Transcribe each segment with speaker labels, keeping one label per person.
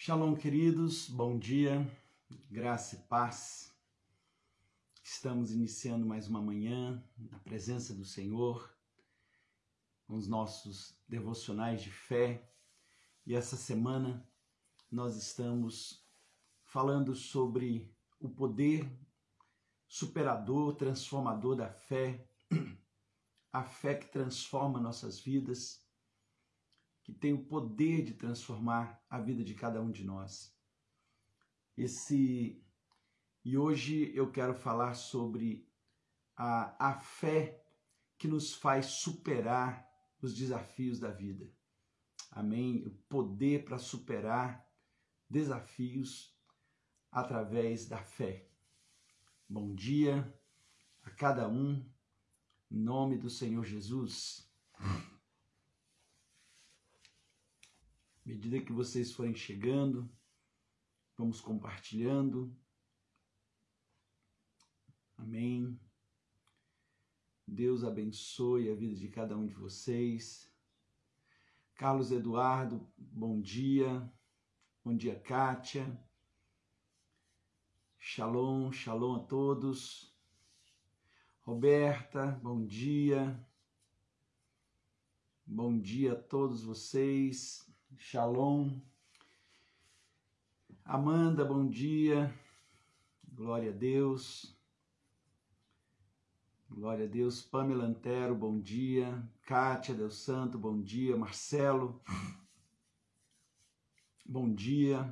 Speaker 1: Shalom, queridos, bom dia, graça e paz. Estamos iniciando mais uma manhã na presença do Senhor, os nossos devocionais de fé. E essa semana nós estamos falando sobre o poder superador, transformador da fé, a fé que transforma nossas vidas que tem o poder de transformar a vida de cada um de nós. Esse e hoje eu quero falar sobre a, a fé que nos faz superar os desafios da vida. Amém? O poder para superar desafios através da fé. Bom dia a cada um, em nome do Senhor Jesus medida que vocês forem chegando, vamos compartilhando. Amém. Deus abençoe a vida de cada um de vocês. Carlos Eduardo, bom dia. Bom dia, Kátia. Shalom, shalom a todos. Roberta, bom dia. Bom dia a todos vocês. Shalom. Amanda, bom dia. Glória a Deus. Glória a Deus. Pamela Antero, bom dia. Kátia Deus Santo, bom dia. Marcelo, bom dia.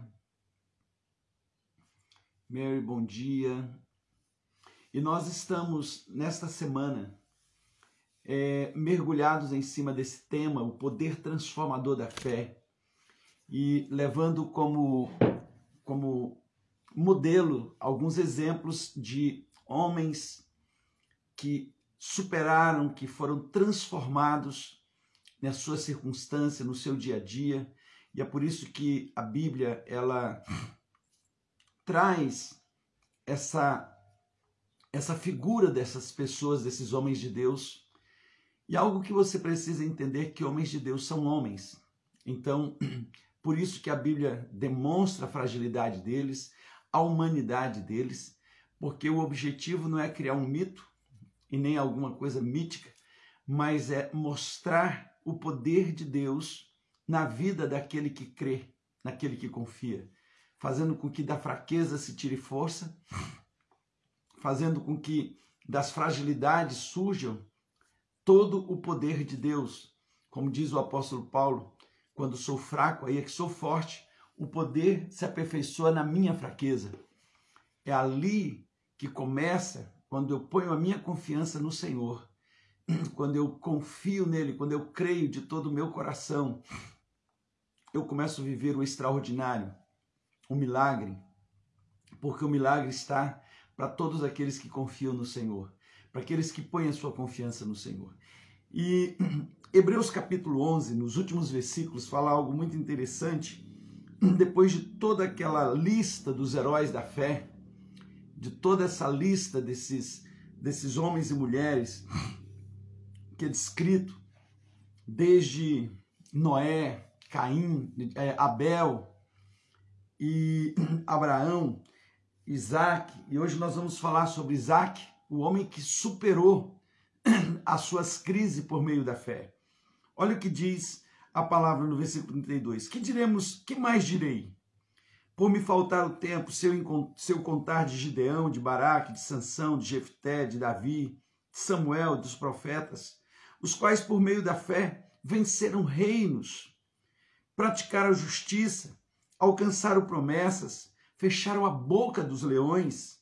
Speaker 1: Mary, bom dia. E nós estamos nesta semana é, mergulhados em cima desse tema, o poder transformador da fé e levando como, como modelo alguns exemplos de homens que superaram, que foram transformados na sua circunstância, no seu dia a dia. E é por isso que a Bíblia ela traz essa essa figura dessas pessoas, desses homens de Deus. E algo que você precisa entender que homens de Deus são homens. Então, Por isso que a Bíblia demonstra a fragilidade deles, a humanidade deles, porque o objetivo não é criar um mito e nem alguma coisa mítica, mas é mostrar o poder de Deus na vida daquele que crê, naquele que confia, fazendo com que da fraqueza se tire força, fazendo com que das fragilidades surjam todo o poder de Deus, como diz o apóstolo Paulo, quando sou fraco, aí é que sou forte. O poder se aperfeiçoa na minha fraqueza. É ali que começa quando eu ponho a minha confiança no Senhor, quando eu confio nele, quando eu creio de todo o meu coração, eu começo a viver o extraordinário, o milagre, porque o milagre está para todos aqueles que confiam no Senhor, para aqueles que põem a sua confiança no Senhor. E Hebreus capítulo 11, nos últimos versículos, fala algo muito interessante. Depois de toda aquela lista dos heróis da fé, de toda essa lista desses, desses homens e mulheres que é descrito, desde Noé, Caim, é, Abel e Abraão, Isaac, e hoje nós vamos falar sobre Isaac, o homem que superou as suas crises por meio da fé. Olha o que diz a palavra no versículo 32. Que diremos, que mais direi? Por me faltar o tempo, se eu, contar de Gideão, de Baraque, de Sansão, de Jefté, de Davi, de Samuel, dos profetas, os quais por meio da fé venceram reinos, praticaram justiça, alcançaram promessas, fecharam a boca dos leões,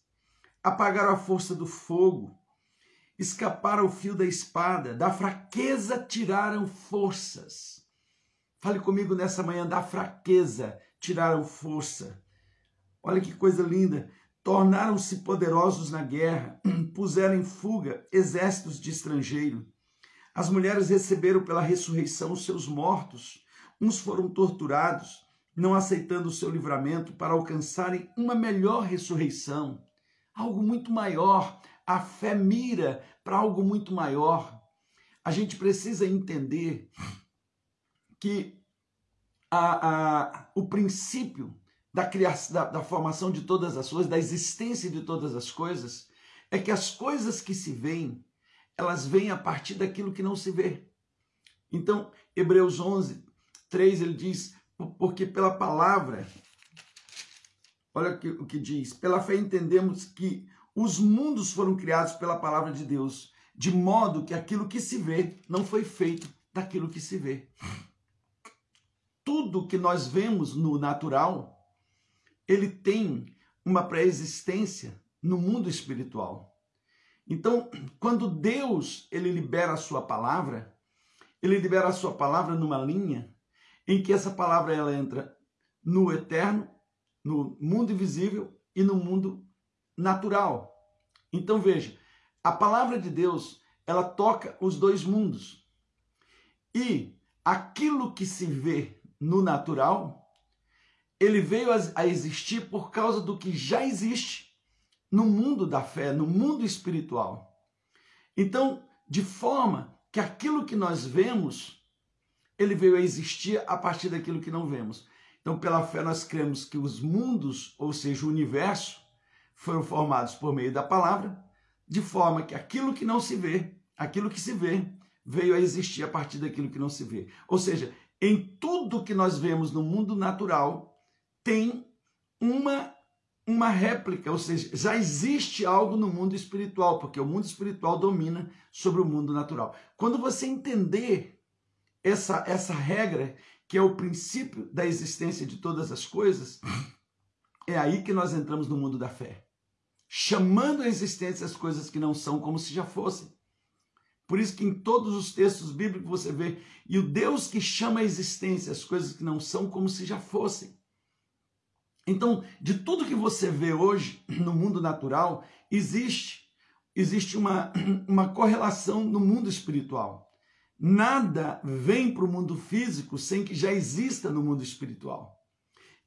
Speaker 1: apagaram a força do fogo, escaparam o fio da espada, da fraqueza tiraram forças. Fale comigo nessa manhã, da fraqueza tiraram força. Olha que coisa linda. Tornaram-se poderosos na guerra, puseram em fuga exércitos de estrangeiro. As mulheres receberam pela ressurreição os seus mortos. Uns foram torturados, não aceitando o seu livramento para alcançarem uma melhor ressurreição, algo muito maior, a fé mira para algo muito maior. A gente precisa entender que a, a, o princípio da, criação, da, da formação de todas as coisas, da existência de todas as coisas, é que as coisas que se veem, elas vêm a partir daquilo que não se vê. Então, Hebreus 11, 3, ele diz, porque pela palavra, olha o que diz, pela fé entendemos que os mundos foram criados pela palavra de Deus, de modo que aquilo que se vê não foi feito daquilo que se vê. Tudo que nós vemos no natural, ele tem uma pré-existência no mundo espiritual. Então, quando Deus ele libera a sua palavra, ele libera a sua palavra numa linha em que essa palavra ela entra no eterno, no mundo invisível e no mundo natural. Então veja, a palavra de Deus, ela toca os dois mundos. E aquilo que se vê no natural, ele veio a existir por causa do que já existe no mundo da fé, no mundo espiritual. Então, de forma que aquilo que nós vemos, ele veio a existir a partir daquilo que não vemos. Então, pela fé, nós cremos que os mundos, ou seja, o universo, foram formados por meio da palavra, de forma que aquilo que não se vê, aquilo que se vê, veio a existir a partir daquilo que não se vê. Ou seja, em tudo que nós vemos no mundo natural, tem uma uma réplica, ou seja, já existe algo no mundo espiritual, porque o mundo espiritual domina sobre o mundo natural. Quando você entender essa, essa regra, que é o princípio da existência de todas as coisas, é aí que nós entramos no mundo da fé, chamando a existência as coisas que não são como se já fossem. Por isso que em todos os textos bíblicos você vê, e o Deus que chama a existência as coisas que não são como se já fossem. Então, de tudo que você vê hoje no mundo natural, existe existe uma, uma correlação no mundo espiritual. Nada vem para o mundo físico sem que já exista no mundo espiritual.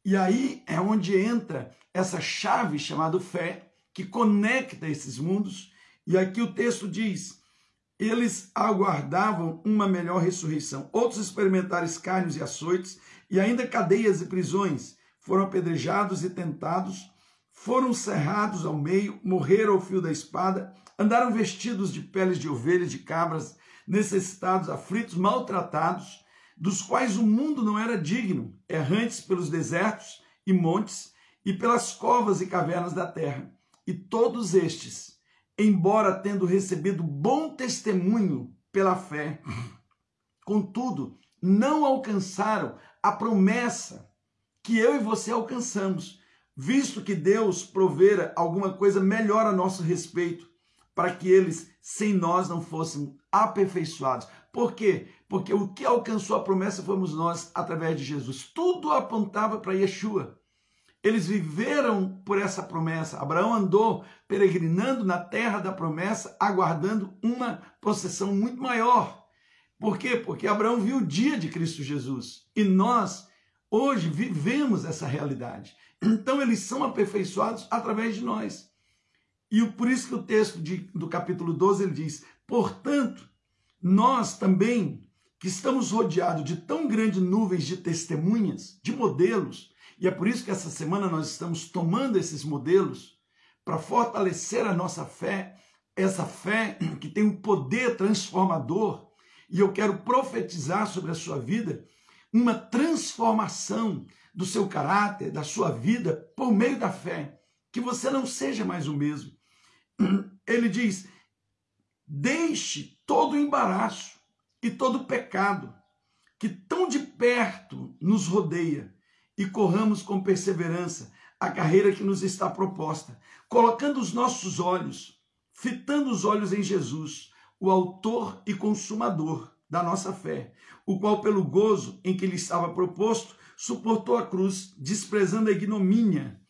Speaker 1: E aí é onde entra essa chave chamada fé, que conecta esses mundos. E aqui o texto diz: eles aguardavam uma melhor ressurreição. Outros experimentaram escárnios e açoites, e ainda cadeias e prisões foram apedrejados e tentados, foram cerrados ao meio, morreram ao fio da espada, andaram vestidos de peles de ovelhas, de cabras, necessitados, aflitos, maltratados, dos quais o mundo não era digno, errantes pelos desertos e montes e pelas covas e cavernas da terra. E todos estes, embora tendo recebido bom testemunho pela fé, contudo, não alcançaram a promessa que eu e você alcançamos, visto que Deus provera alguma coisa melhor a nosso respeito, para que eles, sem nós, não fossem aperfeiçoados. Por quê? Porque o que alcançou a promessa fomos nós através de Jesus. Tudo apontava para Yeshua. Eles viveram por essa promessa. Abraão andou peregrinando na terra da promessa, aguardando uma possessão muito maior. Por quê? Porque Abraão viu o dia de Cristo Jesus. E nós Hoje vivemos essa realidade. Então eles são aperfeiçoados através de nós. E por isso que o texto de, do capítulo 12 ele diz: portanto, nós também, que estamos rodeados de tão grandes nuvens de testemunhas, de modelos, e é por isso que essa semana nós estamos tomando esses modelos para fortalecer a nossa fé, essa fé que tem um poder transformador, e eu quero profetizar sobre a sua vida uma transformação do seu caráter, da sua vida, por meio da fé, que você não seja mais o mesmo. Ele diz: deixe todo o embaraço e todo o pecado que tão de perto nos rodeia e corramos com perseverança a carreira que nos está proposta, colocando os nossos olhos, fitando os olhos em Jesus, o autor e consumador da nossa fé, o qual, pelo gozo em que lhe estava proposto, suportou a cruz, desprezando a ignomínia,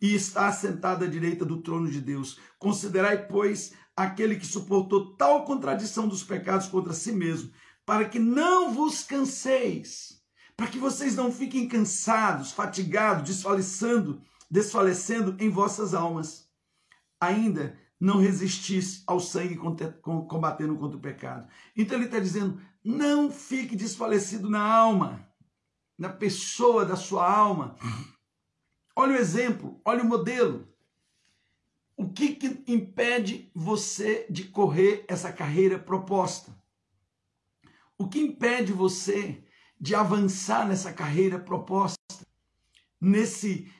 Speaker 1: e está assentado à direita do trono de Deus. Considerai, pois, aquele que suportou tal contradição dos pecados contra si mesmo, para que não vos canseis, para que vocês não fiquem cansados, fatigados, desfalecendo, desfalecendo em vossas almas. Ainda não resistis ao sangue combatendo contra o pecado. Então ele está dizendo: não fique desfalecido na alma. na pessoa da sua alma. Olha o exemplo, olha o modelo. O que, que impede você de correr essa carreira proposta? O que impede você de avançar nessa carreira proposta? Nesse,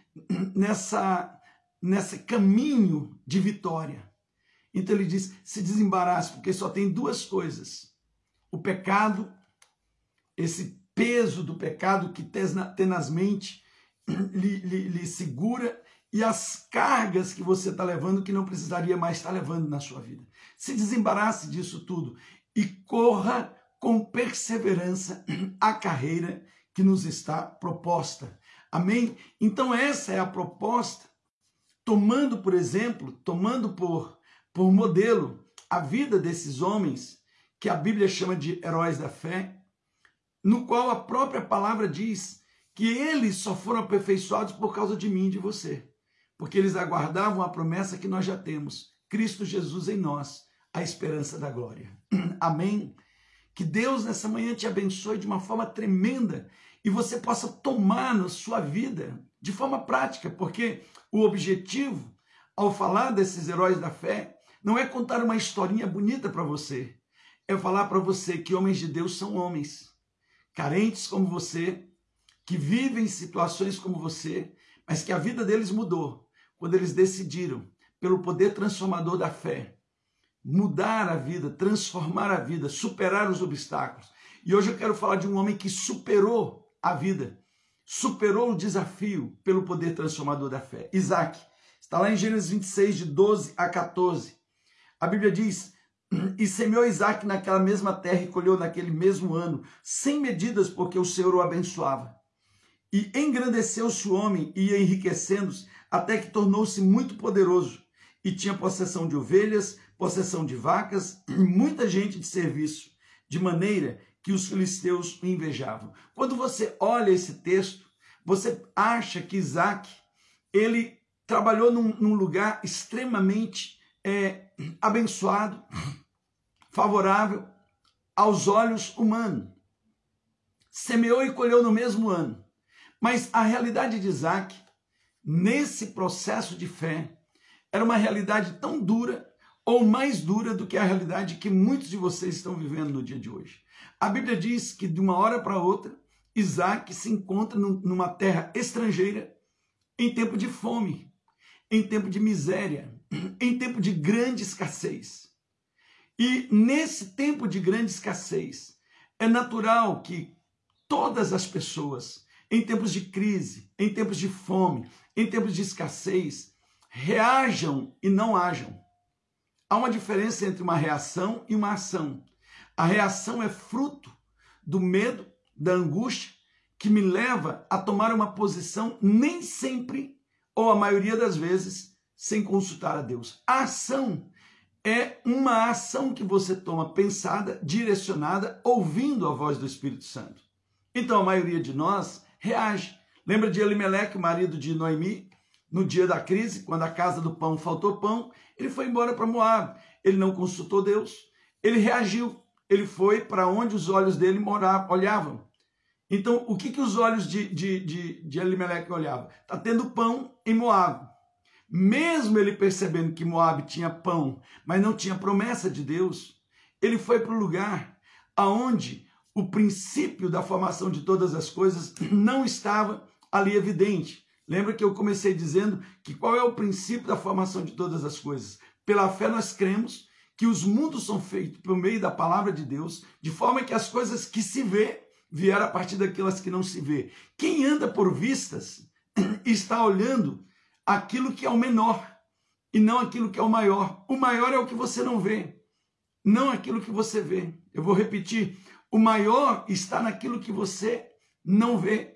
Speaker 1: nessa, nesse caminho de vitória? Então ele diz: se desembarace, porque só tem duas coisas: o pecado, esse peso do pecado que tenazmente lhe, lhe, lhe segura e as cargas que você está levando que não precisaria mais estar levando na sua vida. Se desembarace disso tudo e corra com perseverança a carreira que nos está proposta. Amém? Então essa é a proposta, tomando por exemplo, tomando por, por modelo a vida desses homens que a Bíblia chama de heróis da fé, no qual a própria palavra diz que eles só foram aperfeiçoados por causa de mim e de você, porque eles aguardavam a promessa que nós já temos, Cristo Jesus em nós, a esperança da glória. Amém? Que Deus nessa manhã te abençoe de uma forma tremenda e você possa tomar na sua vida de forma prática, porque o objetivo, ao falar desses heróis da fé, não é contar uma historinha bonita para você, é falar para você que homens de Deus são homens, carentes como você, que vivem situações como você, mas que a vida deles mudou quando eles decidiram, pelo poder transformador da fé, mudar a vida, transformar a vida, superar os obstáculos. E hoje eu quero falar de um homem que superou a vida, superou o desafio pelo poder transformador da fé. Isaac, está lá em Gênesis 26, de 12 a 14. A Bíblia diz: E semeou Isaac naquela mesma terra e colheu naquele mesmo ano, sem medidas, porque o Senhor o abençoava. E engrandeceu-se o homem e enriquecendo-se, até que tornou-se muito poderoso, e tinha possessão de ovelhas, possessão de vacas e muita gente de serviço, de maneira que os filisteus o invejavam. Quando você olha esse texto, você acha que Isaac ele trabalhou num, num lugar extremamente é, abençoado, favorável aos olhos humanos. Semeou e colheu no mesmo ano. Mas a realidade de Isaac, nesse processo de fé, era uma realidade tão dura ou mais dura do que a realidade que muitos de vocês estão vivendo no dia de hoje. A Bíblia diz que de uma hora para outra, Isaac se encontra numa terra estrangeira em tempo de fome, em tempo de miséria, em tempo de grande escassez. E nesse tempo de grande escassez, é natural que todas as pessoas em tempos de crise, em tempos de fome, em tempos de escassez, reajam e não ajam. Há uma diferença entre uma reação e uma ação. A reação é fruto do medo, da angústia, que me leva a tomar uma posição nem sempre, ou a maioria das vezes, sem consultar a Deus. A ação é uma ação que você toma pensada, direcionada, ouvindo a voz do Espírito Santo. Então, a maioria de nós reage. Lembra de Elimeleque, marido de Noemi, no dia da crise, quando a casa do pão faltou pão, ele foi embora para Moab. Ele não consultou Deus, ele reagiu. Ele foi para onde os olhos dele moravam, olhavam. Então, o que, que os olhos de, de, de, de olhavam? Está tendo pão em Moab. Mesmo ele percebendo que Moab tinha pão, mas não tinha promessa de Deus, ele foi para o lugar aonde o princípio da formação de todas as coisas não estava ali evidente. Lembra que eu comecei dizendo que qual é o princípio da formação de todas as coisas? Pela fé nós cremos que os mundos são feitos por meio da palavra de Deus, de forma que as coisas que se vê vieram a partir daquelas que não se vê. Quem anda por vistas está olhando aquilo que é o menor e não aquilo que é o maior. O maior é o que você não vê, não aquilo que você vê. Eu vou repetir: o maior está naquilo que você não vê.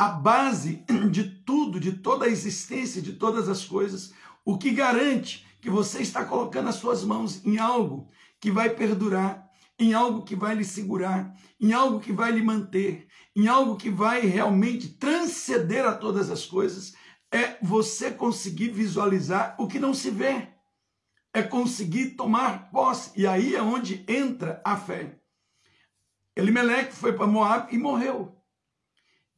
Speaker 1: A base de tudo, de toda a existência, de todas as coisas, o que garante que você está colocando as suas mãos em algo que vai perdurar, em algo que vai lhe segurar, em algo que vai lhe manter, em algo que vai realmente transcender a todas as coisas, é você conseguir visualizar o que não se vê. É conseguir tomar posse. E aí é onde entra a fé. Elimeleque foi para Moab e morreu.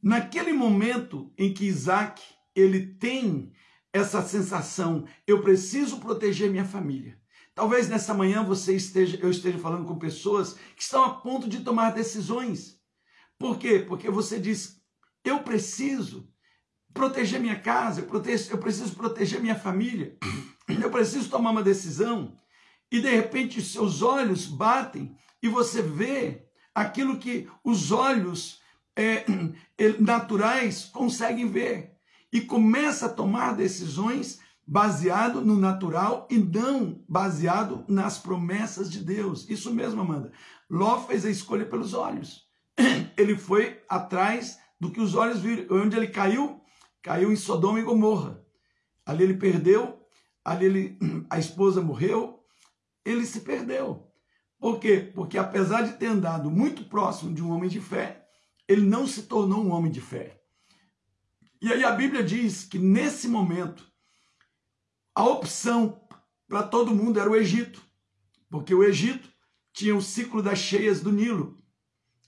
Speaker 1: Naquele momento em que Isaac ele tem essa sensação, eu preciso proteger minha família. Talvez nessa manhã você esteja, eu esteja falando com pessoas que estão a ponto de tomar decisões. Por quê? Porque você diz, eu preciso proteger minha casa, eu, protejo, eu preciso proteger minha família, eu preciso tomar uma decisão. E de repente seus olhos batem e você vê aquilo que os olhos é, naturais conseguem ver. E começa a tomar decisões baseado no natural e não baseado nas promessas de Deus. Isso mesmo, Amanda. Ló fez a escolha pelos olhos. Ele foi atrás do que os olhos viram. Onde ele caiu? Caiu em Sodoma e Gomorra. Ali ele perdeu, ali ele, a esposa morreu, ele se perdeu. Por quê? Porque apesar de ter andado muito próximo de um homem de fé, ele não se tornou um homem de fé. E aí a Bíblia diz que nesse momento, a opção para todo mundo era o Egito, porque o Egito tinha o ciclo das cheias do Nilo,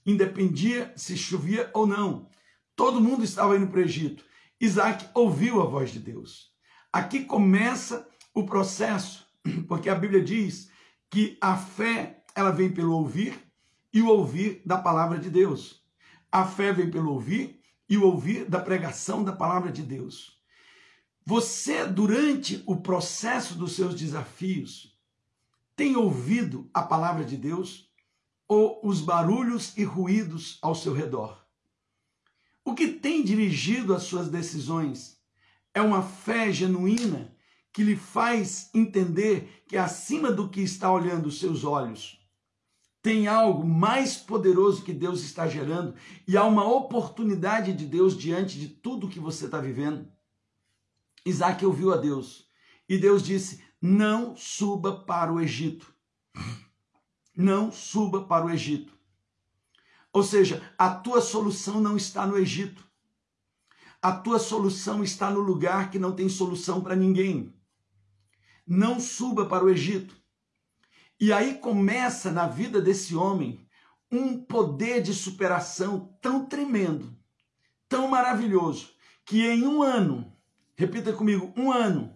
Speaker 1: independia se chovia ou não. Todo mundo estava indo para o Egito. Isaac ouviu a voz de Deus. Aqui começa o processo, porque a Bíblia diz que a fé ela vem pelo ouvir e o ouvir da palavra de Deus. A fé vem pelo ouvir e o ouvir da pregação da palavra de Deus. Você, durante o processo dos seus desafios, tem ouvido a palavra de Deus ou os barulhos e ruídos ao seu redor? O que tem dirigido as suas decisões é uma fé genuína que lhe faz entender que acima do que está olhando os seus olhos, tem algo mais poderoso que Deus está gerando e há uma oportunidade de Deus diante de tudo que você está vivendo. Isaac ouviu a Deus e Deus disse: Não suba para o Egito. Não suba para o Egito. Ou seja, a tua solução não está no Egito. A tua solução está no lugar que não tem solução para ninguém. Não suba para o Egito. E aí começa na vida desse homem um poder de superação tão tremendo, tão maravilhoso, que em um ano Repita comigo, um ano.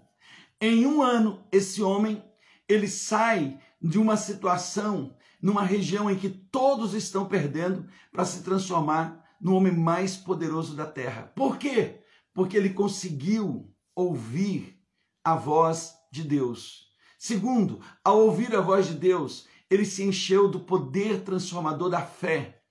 Speaker 1: Em um ano, esse homem, ele sai de uma situação, numa região em que todos estão perdendo, para se transformar no homem mais poderoso da terra. Por quê? Porque ele conseguiu ouvir a voz de Deus. Segundo, ao ouvir a voz de Deus, ele se encheu do poder transformador da fé.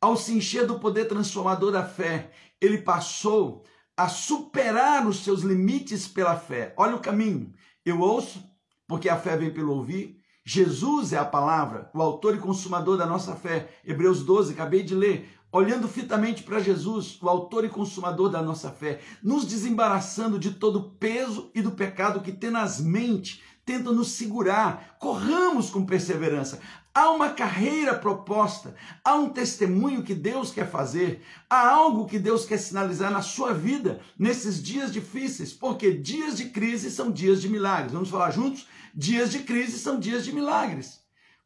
Speaker 1: Ao se encher do poder transformador da fé, ele passou a superar os seus limites pela fé. Olha o caminho. Eu ouço, porque a fé vem pelo ouvir. Jesus é a palavra, o autor e consumador da nossa fé. Hebreus 12, acabei de ler. Olhando fitamente para Jesus, o autor e consumador da nossa fé, nos desembaraçando de todo o peso e do pecado que tenazmente tenta nos segurar. Corramos com perseverança. Há uma carreira proposta, há um testemunho que Deus quer fazer, há algo que Deus quer sinalizar na sua vida nesses dias difíceis, porque dias de crise são dias de milagres. Vamos falar juntos? Dias de crise são dias de milagres.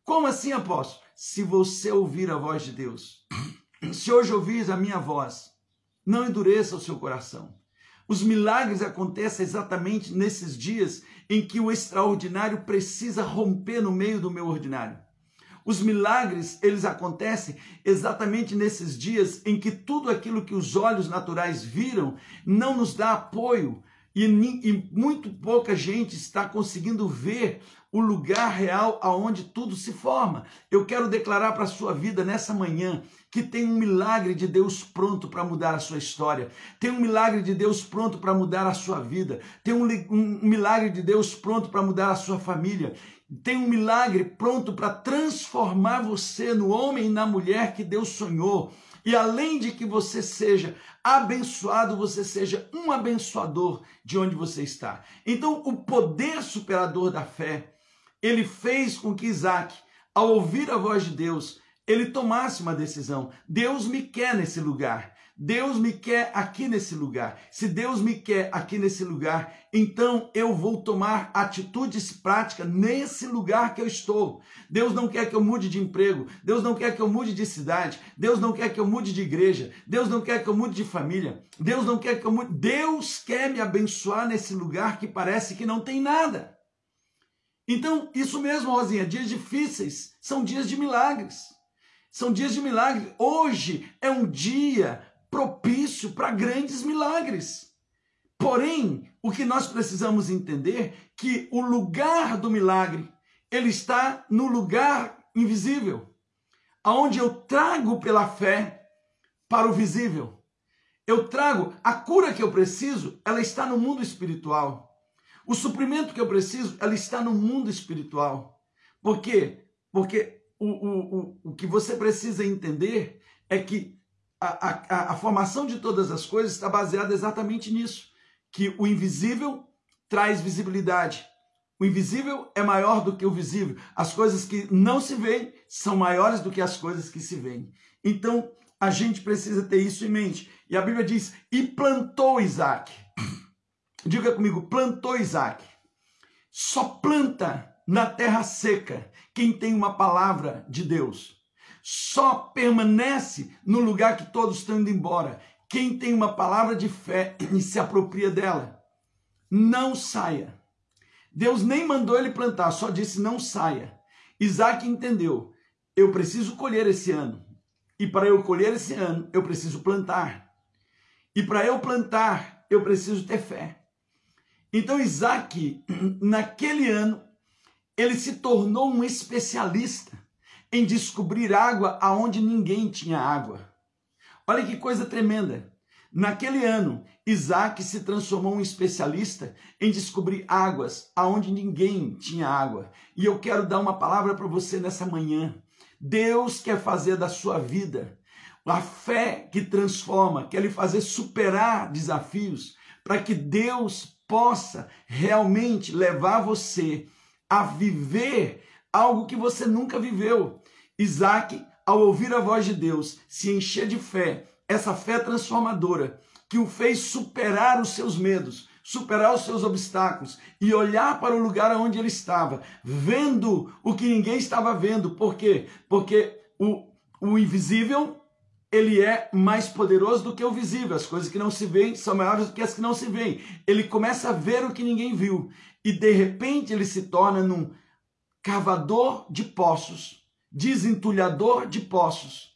Speaker 1: Como assim, apóstolo? Se você ouvir a voz de Deus, se hoje ouvires a minha voz, não endureça o seu coração. Os milagres acontecem exatamente nesses dias em que o extraordinário precisa romper no meio do meu ordinário. Os milagres, eles acontecem exatamente nesses dias em que tudo aquilo que os olhos naturais viram não nos dá apoio e, e muito pouca gente está conseguindo ver o lugar real aonde tudo se forma. Eu quero declarar para a sua vida nessa manhã que tem um milagre de Deus pronto para mudar a sua história, tem um milagre de Deus pronto para mudar a sua vida, tem um, um milagre de Deus pronto para mudar a sua família tem um milagre pronto para transformar você no homem e na mulher que Deus sonhou. E além de que você seja abençoado, você seja um abençoador de onde você está. Então, o poder superador da fé, ele fez com que Isaac, ao ouvir a voz de Deus, ele tomasse uma decisão. Deus me quer nesse lugar. Deus me quer aqui nesse lugar. Se Deus me quer aqui nesse lugar, então eu vou tomar atitudes práticas nesse lugar que eu estou. Deus não quer que eu mude de emprego. Deus não quer que eu mude de cidade. Deus não quer que eu mude de igreja. Deus não quer que eu mude de família. Deus não quer que eu mude. Deus quer me abençoar nesse lugar que parece que não tem nada. Então, isso mesmo, Rosinha, dias difíceis são dias de milagres. São dias de milagres. Hoje é um dia propício para grandes milagres. Porém, o que nós precisamos entender que o lugar do milagre, ele está no lugar invisível, aonde eu trago pela fé para o visível. Eu trago a cura que eu preciso, ela está no mundo espiritual. O suprimento que eu preciso, ela está no mundo espiritual. Por quê? Porque o, o, que você precisa entender é que a, a, a formação de todas as coisas está baseada exatamente nisso, que o invisível traz visibilidade. O invisível é maior do que o visível. As coisas que não se veem são maiores do que as coisas que se veem. Então, a gente precisa ter isso em mente. E a Bíblia diz: e plantou Isaac. Diga comigo: plantou Isaac. Só planta na terra seca quem tem uma palavra de Deus. Só permanece no lugar que todos estão indo embora quem tem uma palavra de fé e se apropria dela. Não saia. Deus nem mandou ele plantar, só disse não saia. Isaac entendeu: eu preciso colher esse ano. E para eu colher esse ano, eu preciso plantar. E para eu plantar, eu preciso ter fé. Então Isaac, naquele ano, ele se tornou um especialista em descobrir água aonde ninguém tinha água. Olha que coisa tremenda. Naquele ano, Isaac se transformou em um especialista em descobrir águas aonde ninguém tinha água. E eu quero dar uma palavra para você nessa manhã. Deus quer fazer da sua vida a fé que transforma, quer lhe fazer superar desafios, para que Deus possa realmente levar você a viver algo que você nunca viveu. Isaac, ao ouvir a voz de Deus, se encher de fé, essa fé transformadora, que o fez superar os seus medos, superar os seus obstáculos e olhar para o lugar onde ele estava, vendo o que ninguém estava vendo. Por quê? Porque o, o invisível ele é mais poderoso do que o visível. As coisas que não se veem são maiores do que as que não se veem. Ele começa a ver o que ninguém viu. E de repente ele se torna num cavador de poços, desentulhador de poços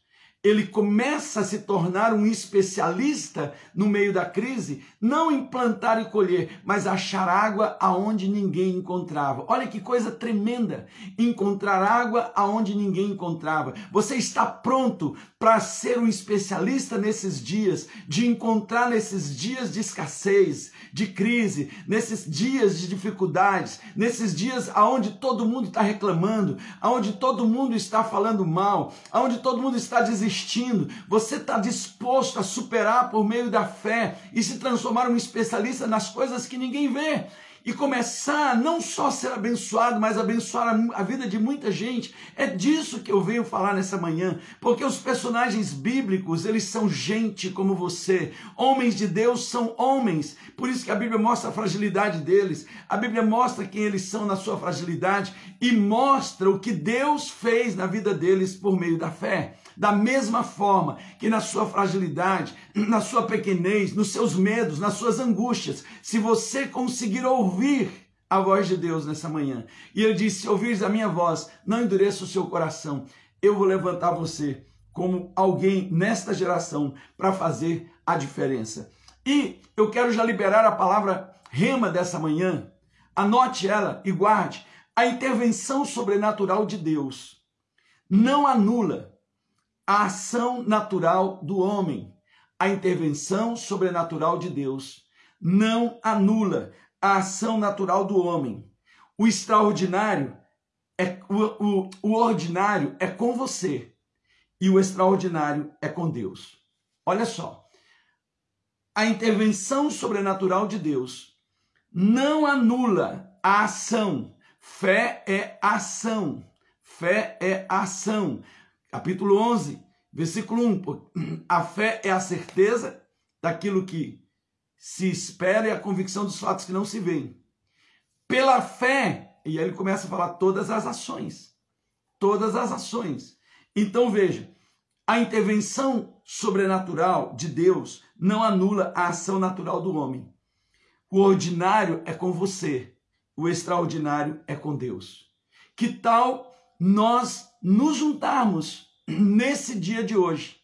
Speaker 1: ele começa a se tornar um especialista no meio da crise, não em plantar e colher, mas achar água aonde ninguém encontrava. Olha que coisa tremenda! Encontrar água aonde ninguém encontrava. Você está pronto para ser um especialista nesses dias, de encontrar nesses dias de escassez, de crise, nesses dias de dificuldades, nesses dias aonde todo mundo está reclamando, aonde todo mundo está falando mal, aonde todo mundo está desistindo desistindo, você está disposto a superar por meio da fé e se transformar um especialista nas coisas que ninguém vê e começar não só a ser abençoado, mas abençoar a, a, vida de muita gente. É disso que eu venho falar nessa manhã, porque os personagens bíblicos, eles são gente como você. Homens de Deus são homens. Por isso que a Bíblia mostra a fragilidade deles. A Bíblia mostra quem eles são na sua fragilidade e mostra o que Deus fez na vida deles por meio da fé. Da mesma forma que na sua fragilidade, na sua pequenez, nos seus medos, nas suas angústias, se você conseguir ouvir a voz de Deus nessa manhã, e ele disse: Se ouvires a minha voz, não endureça o seu coração, eu vou levantar você como alguém nesta geração para fazer a diferença. E eu quero já liberar a palavra rema dessa manhã. Anote ela e guarde. A intervenção sobrenatural de Deus não anula a ação natural do homem. A intervenção sobrenatural de Deus não anula a ação natural do homem. O extraordinário é o, o, o ordinário é com você e o extraordinário é com Deus. Olha só. A intervenção sobrenatural de Deus não anula a ação. Fé é ação. Fé é ação capítulo 11 Versículo 1: A fé é a certeza daquilo que se espera e a convicção dos fatos que não se veem. Pela fé, e aí ele começa a falar todas as ações. Todas as ações. Então veja, a intervenção sobrenatural de Deus não anula a ação natural do homem. O ordinário é com você, o extraordinário é com Deus. Que tal nós nos juntarmos nesse dia de hoje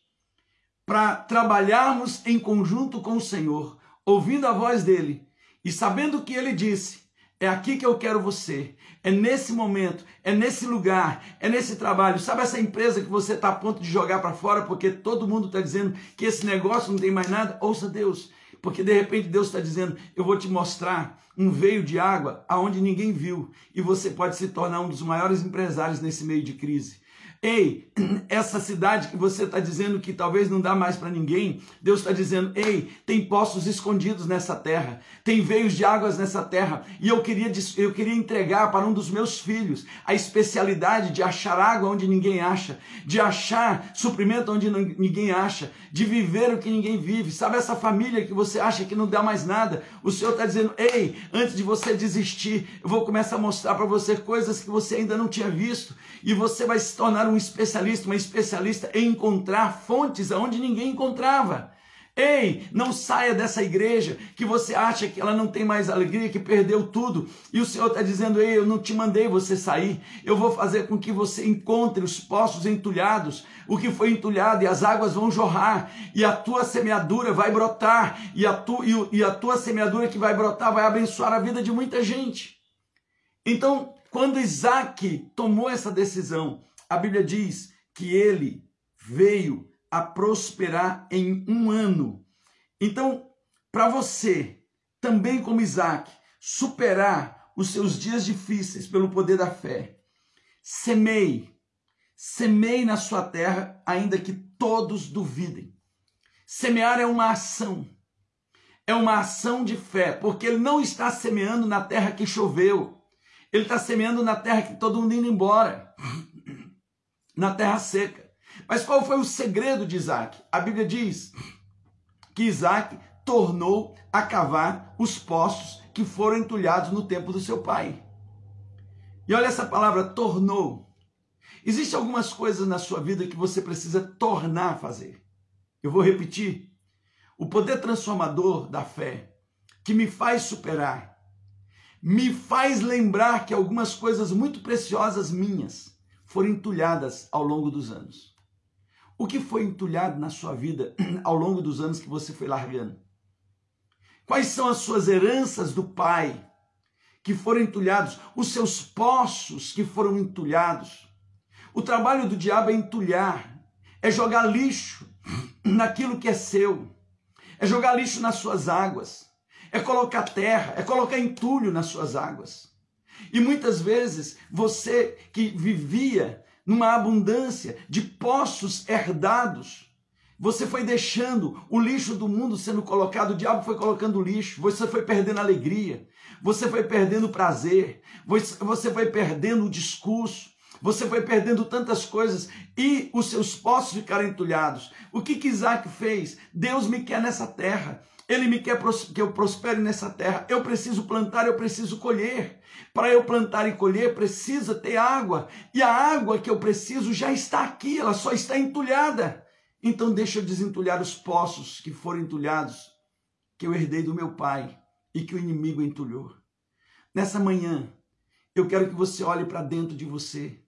Speaker 1: para trabalharmos em conjunto com o Senhor, ouvindo a voz dele e sabendo o que ele disse? É aqui que eu quero você. É nesse momento, é nesse lugar, é nesse trabalho. Sabe essa empresa que você está a ponto de jogar para fora porque todo mundo está dizendo que esse negócio não tem mais nada? Ouça Deus. Porque de repente Deus está dizendo: Eu vou te mostrar um veio de água aonde ninguém viu. E você pode se tornar um dos maiores empresários nesse meio de crise. Ei, essa cidade que você está dizendo que talvez não dá mais para ninguém, Deus está dizendo: ei, tem poços escondidos nessa terra, tem veios de águas nessa terra, e eu queria, eu queria entregar para um dos meus filhos a especialidade de achar água onde ninguém acha, de achar suprimento onde ninguém acha, de viver o que ninguém vive. Sabe essa família que você acha que não dá mais nada? O Senhor está dizendo: ei, antes de você desistir, eu vou começar a mostrar para você coisas que você ainda não tinha visto, e você vai se tornar um um especialista, uma especialista em encontrar fontes aonde ninguém encontrava. Ei, não saia dessa igreja que você acha que ela não tem mais alegria, que perdeu tudo. E o Senhor está dizendo: Ei, eu não te mandei você sair. Eu vou fazer com que você encontre os poços entulhados, o que foi entulhado, e as águas vão jorrar, e a tua semeadura vai brotar, e a, tu, e, e a tua semeadura que vai brotar vai abençoar a vida de muita gente. Então, quando Isaac tomou essa decisão, a Bíblia diz que ele veio a prosperar em um ano. Então, para você, também como Isaac, superar os seus dias difíceis pelo poder da fé, semeie, semeie na sua terra, ainda que todos duvidem. Semear é uma ação, é uma ação de fé, porque ele não está semeando na terra que choveu, ele está semeando na terra que todo mundo indo embora na terra seca. Mas qual foi o segredo de Isaac? A Bíblia diz que Isaac tornou a cavar os poços que foram entulhados no tempo do seu pai. E olha essa palavra, tornou. Existem algumas coisas na sua vida que você precisa tornar a fazer. Eu vou repetir. O poder transformador da fé, que me faz superar, me faz lembrar que algumas coisas muito preciosas minhas foram entulhadas ao longo dos anos. O que foi entulhado na sua vida ao longo dos anos que você foi largando? Quais são as suas heranças do Pai que foram entulhados? Os seus poços que foram entulhados? O trabalho do diabo é entulhar, é jogar lixo naquilo que é seu, é jogar lixo nas suas águas, é colocar terra, é colocar entulho nas suas águas. E muitas vezes você que vivia numa abundância de poços herdados, você foi deixando o lixo do mundo sendo colocado, o diabo foi colocando lixo, você foi perdendo alegria, você foi perdendo prazer, você foi perdendo o discurso, você foi perdendo tantas coisas e os seus poços ficaram entulhados. O que, que Isaac fez? Deus me quer nessa terra. Ele me quer que eu prospere nessa terra. Eu preciso plantar, eu preciso colher. Para eu plantar e colher, precisa ter água. E a água que eu preciso já está aqui, ela só está entulhada. Então deixa eu desentulhar os poços que foram entulhados, que eu herdei do meu pai e que o inimigo entulhou. Nessa manhã, eu quero que você olhe para dentro de você.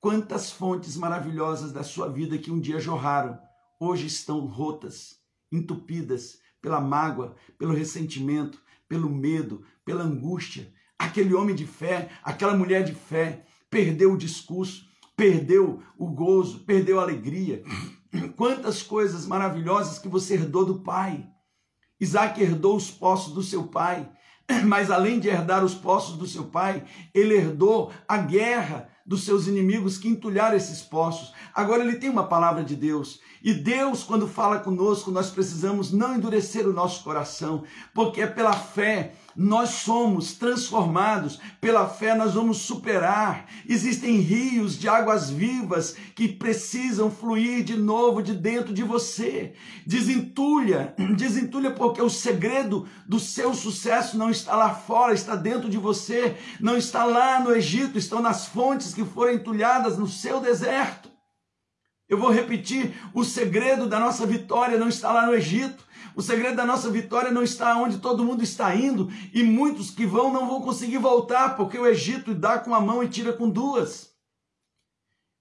Speaker 1: Quantas fontes maravilhosas da sua vida que um dia jorraram, hoje estão rotas, entupidas, pela mágoa, pelo ressentimento, pelo medo, pela angústia. Aquele homem de fé, aquela mulher de fé, perdeu o discurso, perdeu o gozo, perdeu a alegria. Quantas coisas maravilhosas que você herdou do pai. Isaac herdou os poços do seu pai, mas além de herdar os poços do seu pai, ele herdou a guerra dos seus inimigos que entulharam esses poços. Agora ele tem uma palavra de Deus. E Deus, quando fala conosco, nós precisamos não endurecer o nosso coração, porque é pela fé nós somos transformados, pela fé nós vamos superar. Existem rios de águas vivas que precisam fluir de novo de dentro de você. Desentulha, desentulha porque o segredo do seu sucesso não está lá fora, está dentro de você, não está lá no Egito, estão nas fontes que foram entulhadas no seu deserto. Eu vou repetir: o segredo da nossa vitória não está lá no Egito. O segredo da nossa vitória não está onde todo mundo está indo e muitos que vão não vão conseguir voltar, porque o Egito dá com a mão e tira com duas.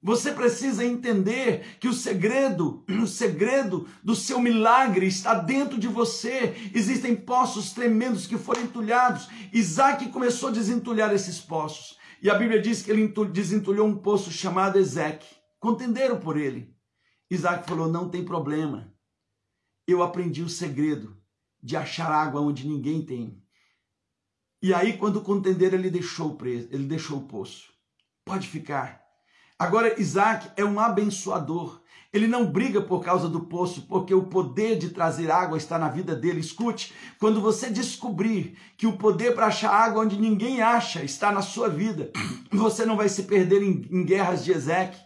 Speaker 1: Você precisa entender que o segredo, o segredo do seu milagre está dentro de você. Existem poços tremendos que foram entulhados. Isaac começou a desentulhar esses poços. E a Bíblia diz que ele desentulhou um poço chamado Ezeque. Contenderam por ele. Isaac falou: Não tem problema. Eu aprendi o segredo de achar água onde ninguém tem. E aí, quando contenderam, ele deixou o preso, ele deixou o poço. Pode ficar. Agora, Isaac é um abençoador. Ele não briga por causa do poço, porque o poder de trazer água está na vida dele. Escute, quando você descobrir que o poder para achar água onde ninguém acha está na sua vida, você não vai se perder em, em guerras de Ezequiel.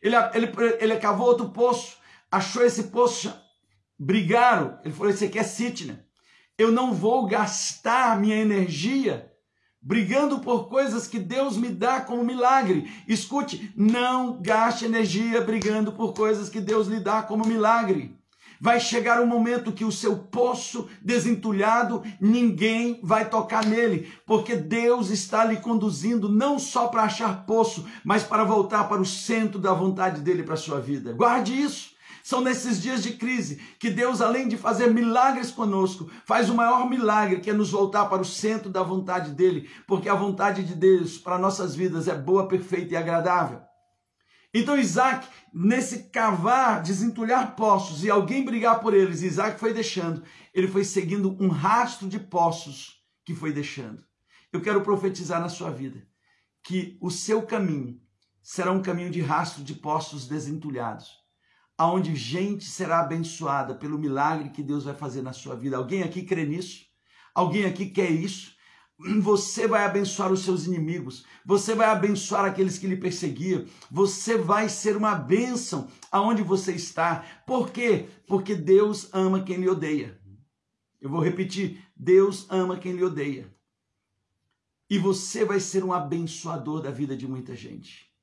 Speaker 1: Ele, ele, ele cavou outro poço, achou esse poço, brigaram. Ele falou: Esse aqui é Sitna. Eu não vou gastar minha energia brigando por coisas que Deus me dá como milagre. Escute, não gaste energia brigando por coisas que Deus lhe dá como milagre. Vai chegar um momento que o seu poço desentulhado, ninguém vai tocar nele, porque Deus está lhe conduzindo não só para achar poço, mas para voltar para o centro da vontade dele para a sua vida. Guarde isso. São nesses dias de crise que Deus, além de fazer milagres conosco, faz o maior milagre que é nos voltar para o centro da vontade dele, porque a vontade de Deus para nossas vidas é boa, perfeita e agradável. Então Isaac, nesse cavar, desentulhar poços e alguém brigar por eles, Isaac foi deixando, ele foi seguindo um rastro de poços que foi deixando. Eu quero profetizar na sua vida que o seu caminho será um caminho de rastro de poços desentulhados, aonde gente será abençoada pelo milagre que Deus vai fazer na sua vida. Alguém aqui crê nisso? Alguém aqui quer isso? Você vai abençoar os seus inimigos, você vai abençoar aqueles que lhe perseguiam, você vai ser uma bênção aonde você está. Por quê? Porque Deus ama quem lhe odeia. Eu vou repetir: Deus ama quem lhe odeia. E você vai ser um abençoador da vida de muita gente.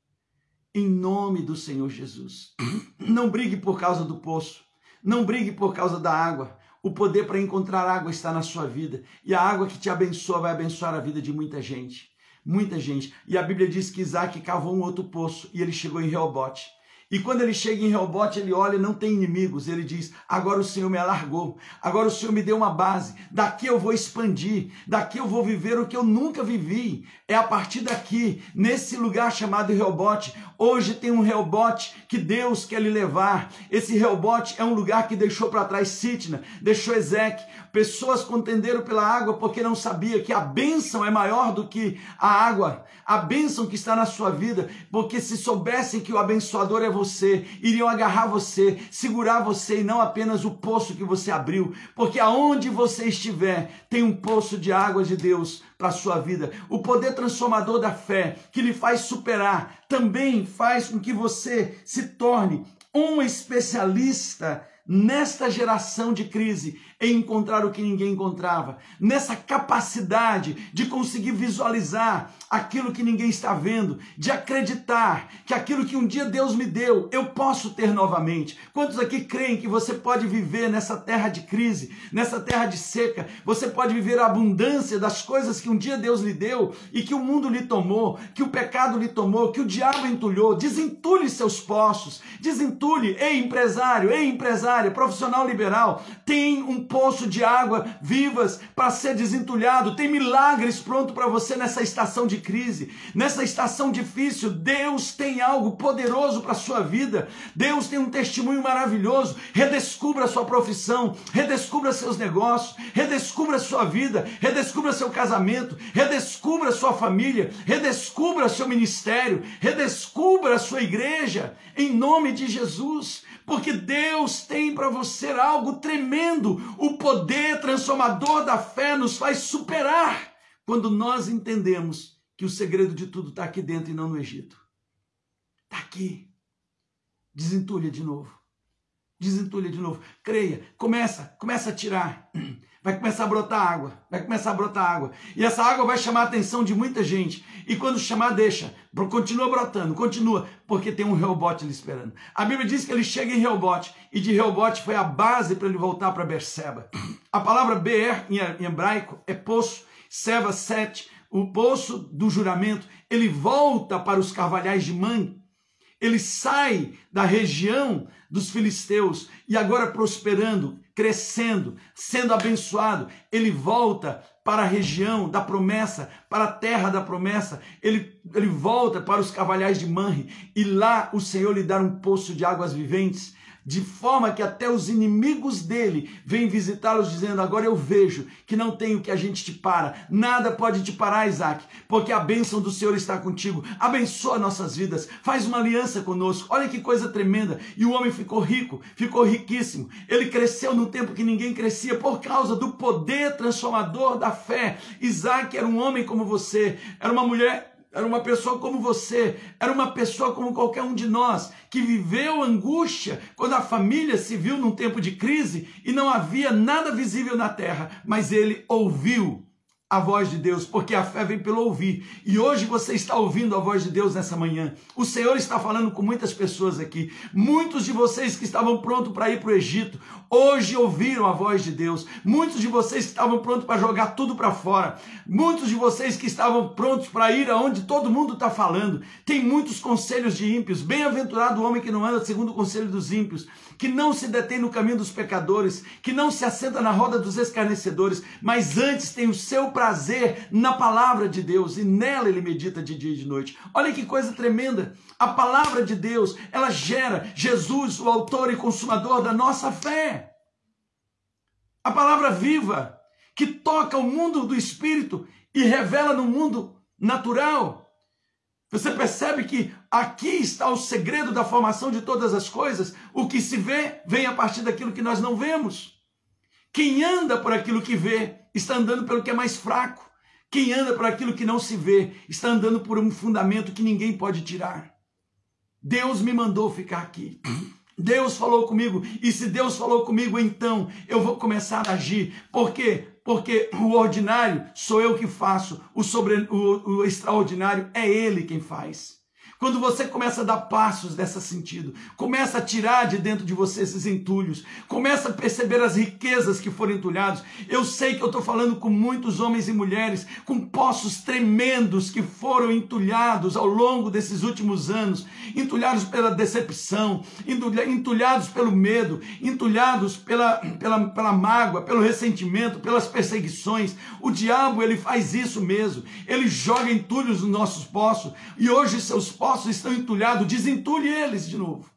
Speaker 1: Em nome do Senhor Jesus. Não brigue por causa do poço. Não brigue por causa da água. O poder para encontrar água está na sua vida. E a água que te abençoa vai abençoar a vida de muita gente. Muita gente. E a Bíblia diz que Isaac cavou um outro poço e ele chegou em Reobote. E quando ele chega em Reobote, ele olha, não tem inimigos. Ele diz: Agora o Senhor me alargou, agora o Senhor me deu uma base. Daqui eu vou expandir, daqui eu vou viver o que eu nunca vivi. É a partir daqui, nesse lugar chamado Reobote. Hoje tem um Reobote que Deus quer lhe levar. Esse Reobote é um lugar que deixou para trás Sitna, deixou Ezequiel. Pessoas contenderam pela água porque não sabia que a bênção é maior do que a água, a bênção que está na sua vida, porque se soubessem que o abençoador é você, iriam agarrar você, segurar você e não apenas o poço que você abriu, porque aonde você estiver, tem um poço de água de Deus para a sua vida. O poder transformador da fé que lhe faz superar também faz com que você se torne um especialista nesta geração de crise em encontrar o que ninguém encontrava, nessa capacidade de conseguir visualizar aquilo que ninguém está vendo, de acreditar que aquilo que um dia Deus me deu, eu posso ter novamente. Quantos aqui creem que você pode viver nessa terra de crise, nessa terra de seca? Você pode viver a abundância das coisas que um dia Deus lhe deu e que o mundo lhe tomou, que o pecado lhe tomou, que o diabo entulhou. Desentulhe seus poços, desentulhe, ei empresário, ei empresária, profissional liberal, tem um poço de água vivas para ser desentulhado. Tem milagres pronto para você nessa estação de crise, nessa estação difícil. Deus tem algo poderoso para sua vida. Deus tem um testemunho maravilhoso. Redescubra sua profissão, redescubra seus negócios, redescubra sua vida, redescubra seu casamento, redescubra sua família, redescubra seu ministério, redescubra sua igreja em nome de Jesus porque Deus tem para você algo tremendo. O poder transformador da fé nos faz superar quando nós entendemos que o segredo de tudo está aqui dentro e não no Egito. Está aqui. Desentulha de novo. Desentulha de novo. Creia. Começa, começa a tirar. vai começar a brotar água, vai começar a brotar água. E essa água vai chamar a atenção de muita gente. E quando chamar, deixa. Continua brotando, continua, porque tem um Reobote ali esperando. A Bíblia diz que ele chega em Reobote, e de Reobote foi a base para ele voltar para Berseba. A palavra Beer em hebraico é poço, Seba, sete, o poço do juramento. Ele volta para os carvalhais de mãe. Ele sai da região dos filisteus e agora prosperando, crescendo, sendo abençoado, ele volta para a região da promessa, para a terra da promessa, ele, ele volta para os cavalhais de Manre, e lá o Senhor lhe dá um poço de águas viventes, de forma que até os inimigos dele vêm visitá-los dizendo: Agora eu vejo que não tem o que a gente te para, nada pode te parar, Isaac, porque a bênção do Senhor está contigo. Abençoa nossas vidas, faz uma aliança conosco. Olha que coisa tremenda. E o homem ficou rico, ficou riquíssimo. Ele cresceu num tempo que ninguém crescia por causa do poder transformador da fé. Isaac era um homem como você, era uma mulher era uma pessoa como você, era uma pessoa como qualquer um de nós, que viveu angústia quando a família se viu num tempo de crise e não havia nada visível na terra, mas ele ouviu a voz de Deus, porque a fé vem pelo ouvir. E hoje você está ouvindo a voz de Deus nessa manhã. O Senhor está falando com muitas pessoas aqui. Muitos de vocês que estavam prontos para ir para o Egito, hoje ouviram a voz de Deus. Muitos de vocês que estavam prontos para jogar tudo para fora. Muitos de vocês que estavam prontos para ir aonde todo mundo está falando. Tem muitos conselhos de ímpios. Bem-aventurado o homem que não anda segundo o conselho dos ímpios que não se detém no caminho dos pecadores, que não se assenta na roda dos escarnecedores, mas antes tem o seu prazer na palavra de Deus e nela ele medita de dia e de noite. Olha que coisa tremenda! A palavra de Deus, ela gera Jesus, o autor e consumador da nossa fé. A palavra viva, que toca o mundo do espírito e revela no mundo natural. Você percebe que aqui está o segredo da formação de todas as coisas. O que se vê vem a partir daquilo que nós não vemos. Quem anda por aquilo que vê está andando pelo que é mais fraco. Quem anda por aquilo que não se vê está andando por um fundamento que ninguém pode tirar. Deus me mandou ficar aqui. Deus falou comigo, e se Deus falou comigo, então eu vou começar a agir. Por quê? porque o ordinário sou eu que faço, o, sobre, o, o extraordinário é ele quem faz. Quando você começa a dar passos nesse sentido, começa a tirar de dentro de você esses entulhos, começa a perceber as riquezas que foram entulhados. Eu sei que eu estou falando com muitos homens e mulheres com poços tremendos que foram entulhados ao longo desses últimos anos entulhados pela decepção, entulhados pelo medo, entulhados pela, pela, pela mágoa, pelo ressentimento, pelas perseguições. O diabo ele faz isso mesmo, ele joga entulhos nos nossos poços e hoje seus poços poços estão entulhados, desentulhe eles de novo.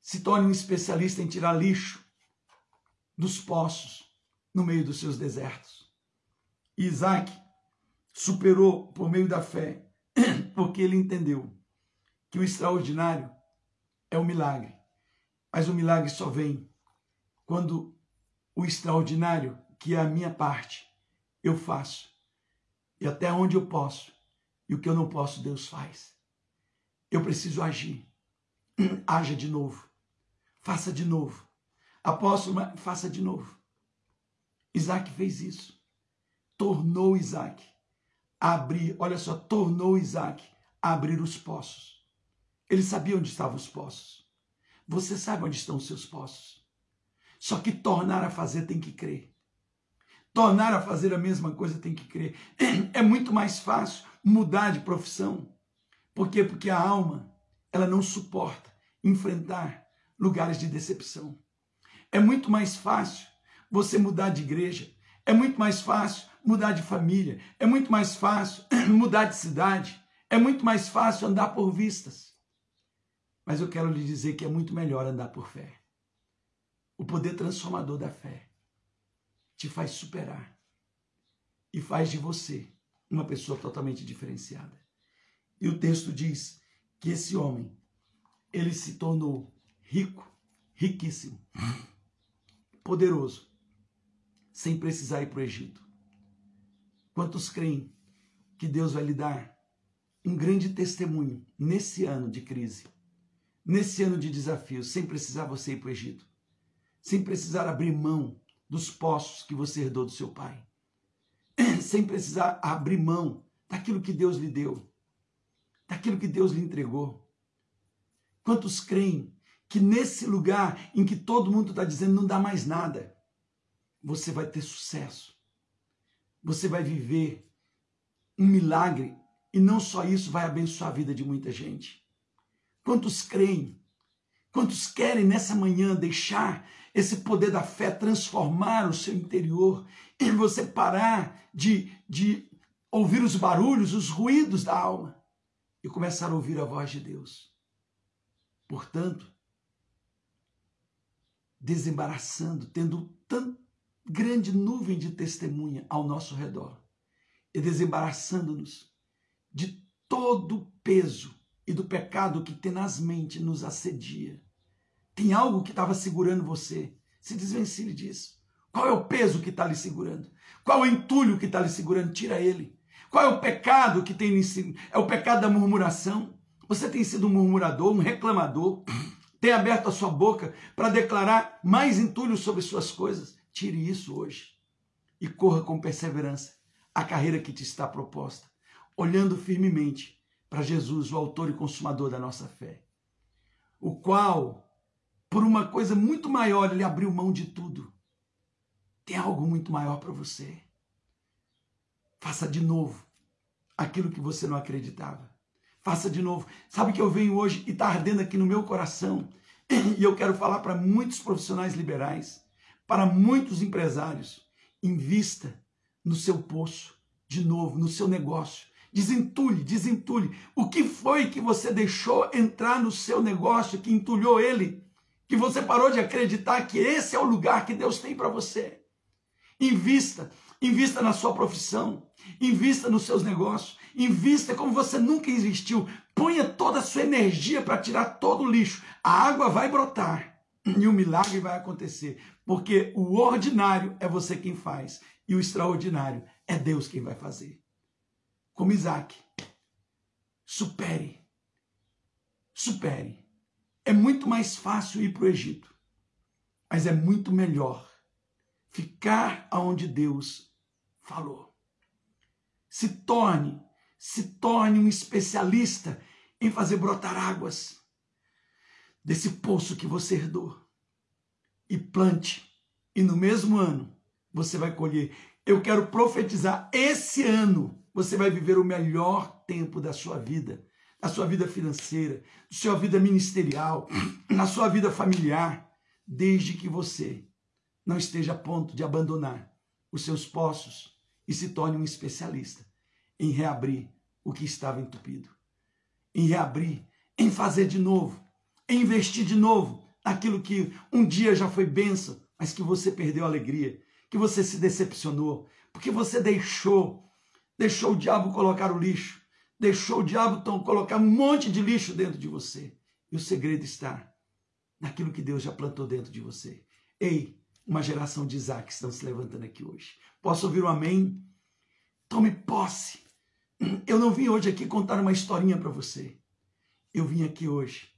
Speaker 1: Se torne um especialista em tirar lixo dos poços no meio dos seus desertos. E Isaac superou por meio da fé, porque ele entendeu que o extraordinário é o milagre. Mas o milagre só vem quando o extraordinário, que é a minha parte, eu faço. E até onde eu posso. E o que eu não posso, Deus faz. Eu preciso agir. Haja de novo. Faça de novo. Apóstolo, faça de novo. Isaac fez isso. Tornou Isaac a abrir, olha só, tornou Isaac a abrir os poços. Ele sabia onde estavam os poços. Você sabe onde estão os seus poços. Só que tornar a fazer tem que crer. Tornar a fazer a mesma coisa tem que crer. É muito mais fácil mudar de profissão por quê? Porque a alma, ela não suporta enfrentar lugares de decepção. É muito mais fácil você mudar de igreja, é muito mais fácil mudar de família, é muito mais fácil mudar de cidade, é muito mais fácil andar por vistas. Mas eu quero lhe dizer que é muito melhor andar por fé. O poder transformador da fé te faz superar e faz de você uma pessoa totalmente diferenciada. E o texto diz que esse homem, ele se tornou rico, riquíssimo, poderoso, sem precisar ir para o Egito. Quantos creem que Deus vai lhe dar um grande testemunho nesse ano de crise, nesse ano de desafios, sem precisar você ir para o Egito, sem precisar abrir mão dos postos que você herdou do seu pai, sem precisar abrir mão daquilo que Deus lhe deu, daquilo que Deus lhe entregou. Quantos creem que nesse lugar em que todo mundo está dizendo não dá mais nada, você vai ter sucesso, você vai viver um milagre e não só isso vai abençoar a vida de muita gente. Quantos creem? Quantos querem nessa manhã deixar esse poder da fé transformar o seu interior e você parar de, de ouvir os barulhos, os ruídos da alma e começar a ouvir a voz de Deus? Portanto, desembaraçando, tendo tão grande nuvem de testemunha ao nosso redor e desembaraçando-nos de todo o peso e do pecado que tenazmente nos assedia. Tem algo que estava segurando você. Se desvencilhe disso. Qual é o peso que está lhe segurando? Qual é o entulho que está lhe segurando? Tira ele. Qual é o pecado que tem lhe É o pecado da murmuração. Você tem sido um murmurador, um reclamador, tem aberto a sua boca para declarar mais entulho sobre suas coisas. Tire isso hoje e corra com perseverança a carreira que te está proposta, olhando firmemente para Jesus, o autor e consumador da nossa fé, o qual, por uma coisa muito maior, ele abriu mão de tudo. Tem algo muito maior para você. Faça de novo aquilo que você não acreditava. Faça de novo. Sabe que eu venho hoje e está ardendo aqui no meu coração. E eu quero falar para muitos profissionais liberais para muitos empresários. Invista no seu poço, de novo, no seu negócio. Desentulhe, desentulhe. O que foi que você deixou entrar no seu negócio que entulhou ele? Que você parou de acreditar que esse é o lugar que Deus tem para você. Invista, invista na sua profissão, invista nos seus negócios, invista como você nunca investiu. Ponha toda a sua energia para tirar todo o lixo. A água vai brotar e o milagre vai acontecer, porque o ordinário é você quem faz e o extraordinário é Deus quem vai fazer. Como Isaac, supere, supere. É muito mais fácil ir para o Egito, mas é muito melhor ficar aonde Deus falou. Se torne, se torne um especialista em fazer brotar águas desse poço que você herdou e plante. E no mesmo ano você vai colher. Eu quero profetizar esse ano você vai viver o melhor tempo da sua vida, da sua vida financeira, da sua vida ministerial, na sua vida familiar, desde que você não esteja a ponto de abandonar os seus poços e se torne um especialista em reabrir o que estava entupido, em reabrir, em fazer de novo investir de novo naquilo que um dia já foi benção, mas que você perdeu a alegria, que você se decepcionou, porque você deixou, deixou o diabo colocar o lixo, deixou o diabo então, colocar um monte de lixo dentro de você. E o segredo está naquilo que Deus já plantou dentro de você. Ei, uma geração de Isaac estão se levantando aqui hoje. Posso ouvir um amém? Tome posse. Eu não vim hoje aqui contar uma historinha para você. Eu vim aqui hoje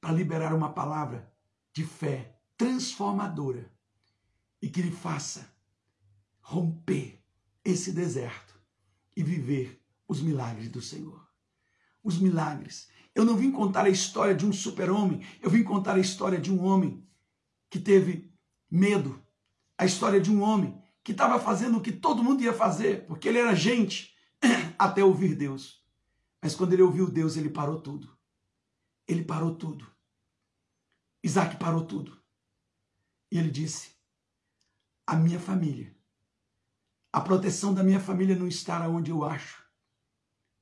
Speaker 1: para liberar uma palavra de fé transformadora e que lhe faça romper esse deserto e viver os milagres do Senhor. Os milagres. Eu não vim contar a história de um super-homem, eu vim contar a história de um homem que teve medo, a história de um homem que estava fazendo o que todo mundo ia fazer, porque ele era gente, até ouvir Deus. Mas quando ele ouviu Deus, ele parou tudo. Ele parou tudo. Isaac parou tudo. E ele disse: a minha família. A proteção da minha família não está onde eu acho.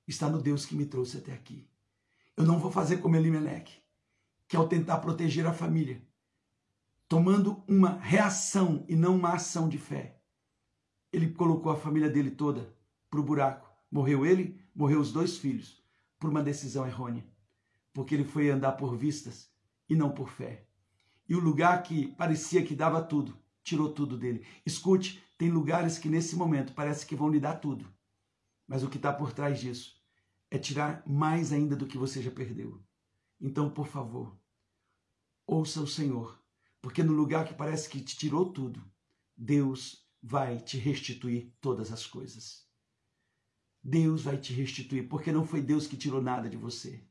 Speaker 1: Está no Deus que me trouxe até aqui. Eu não vou fazer como Elimelec, que ao tentar proteger a família, tomando uma reação e não uma ação de fé, ele colocou a família dele toda para o buraco. Morreu ele, morreu os dois filhos, por uma decisão errônea, porque ele foi andar por vistas e não por fé. E o lugar que parecia que dava tudo, tirou tudo dele. Escute, tem lugares que nesse momento parece que vão lhe dar tudo, mas o que está por trás disso é tirar mais ainda do que você já perdeu. Então, por favor, ouça o Senhor, porque no lugar que parece que te tirou tudo, Deus vai te restituir todas as coisas. Deus vai te restituir, porque não foi Deus que tirou nada de você.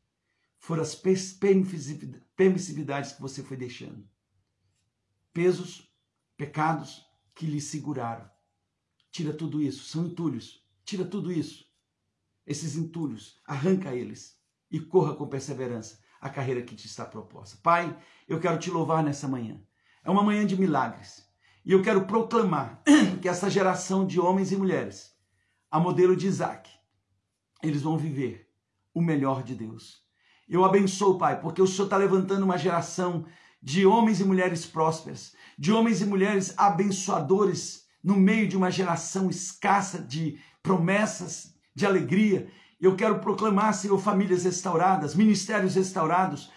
Speaker 1: Foram as permissividades que você foi deixando. Pesos, pecados que lhe seguraram. Tira tudo isso, são entulhos. Tira tudo isso. Esses entulhos, arranca eles e corra com perseverança a carreira que te está proposta. Pai, eu quero te louvar nessa manhã. É uma manhã de milagres. E eu quero proclamar que essa geração de homens e mulheres, a modelo de Isaac, eles vão viver o melhor de Deus. Eu abençoo, Pai, porque o Senhor está levantando uma geração de homens e mulheres prósperas, de homens e mulheres abençoadores no meio de uma geração escassa de promessas, de alegria. Eu quero proclamar, Senhor, famílias restauradas, ministérios restaurados,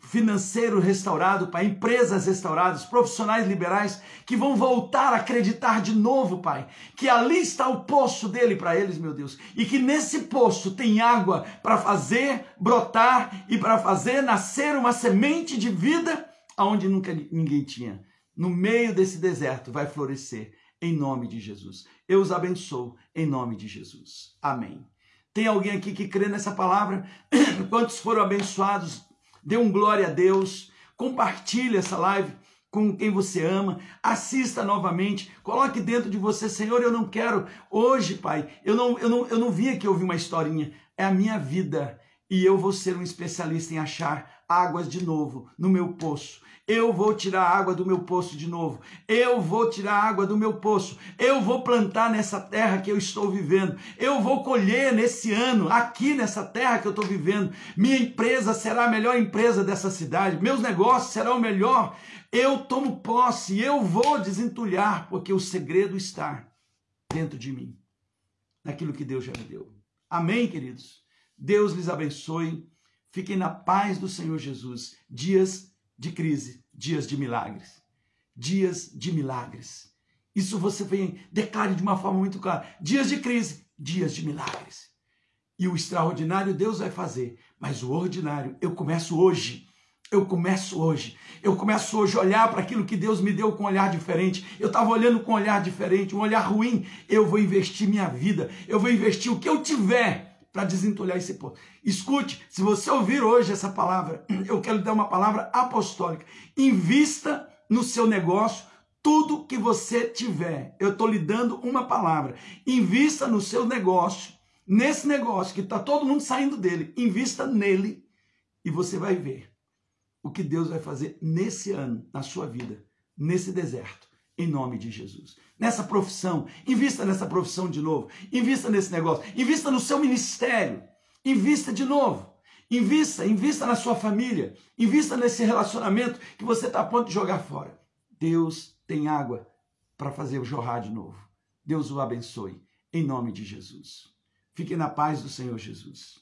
Speaker 1: financeiro restaurado, Pai, empresas restauradas, profissionais liberais que vão voltar a acreditar de novo, Pai, que ali está o poço dele para eles, meu Deus, e que nesse poço tem água para fazer brotar e para fazer nascer uma semente de vida aonde nunca ninguém tinha. No meio desse deserto vai florescer em nome de Jesus. Eu os abençoo em nome de Jesus. Amém. Tem alguém aqui que crê nessa palavra? Quantos foram abençoados? Dê um glória a Deus, compartilhe essa live com quem você ama, assista novamente, coloque dentro de você, Senhor, eu não quero hoje, Pai, eu não, eu não, eu não vim aqui ouvir uma historinha, é a minha vida e eu vou ser um especialista em achar águas de novo no meu poço. Eu vou tirar água do meu poço de novo. Eu vou tirar água do meu poço. Eu vou plantar nessa terra que eu estou vivendo. Eu vou colher nesse ano, aqui nessa terra que eu estou vivendo. Minha empresa será a melhor empresa dessa cidade. Meus negócios serão o melhor. Eu tomo posse. Eu vou desentulhar, porque o segredo está dentro de mim, naquilo que Deus já me deu. Amém, queridos? Deus lhes abençoe. Fiquem na paz do Senhor Jesus. Dias de crise, dias de milagres. Dias de milagres. Isso você vem, declare de uma forma muito clara. Dias de crise, dias de milagres. E o extraordinário Deus vai fazer, mas o ordinário eu começo hoje. Eu começo hoje. Eu começo hoje a olhar para aquilo que Deus me deu com um olhar diferente. Eu estava olhando com um olhar diferente, um olhar ruim. Eu vou investir minha vida. Eu vou investir o que eu tiver para desentulhar esse poço. Escute, se você ouvir hoje essa palavra, eu quero lhe dar uma palavra apostólica. Invista no seu negócio tudo que você tiver. Eu estou lhe dando uma palavra. Invista no seu negócio, nesse negócio que está todo mundo saindo dele. Invista nele e você vai ver o que Deus vai fazer nesse ano, na sua vida, nesse deserto em nome de Jesus. Nessa profissão, invista nessa profissão de novo, invista nesse negócio, invista no seu ministério, invista de novo. Invista, invista na sua família, invista nesse relacionamento que você está a ponto de jogar fora. Deus tem água para fazer o jorrar de novo. Deus o abençoe, em nome de Jesus. Fique na paz do Senhor Jesus.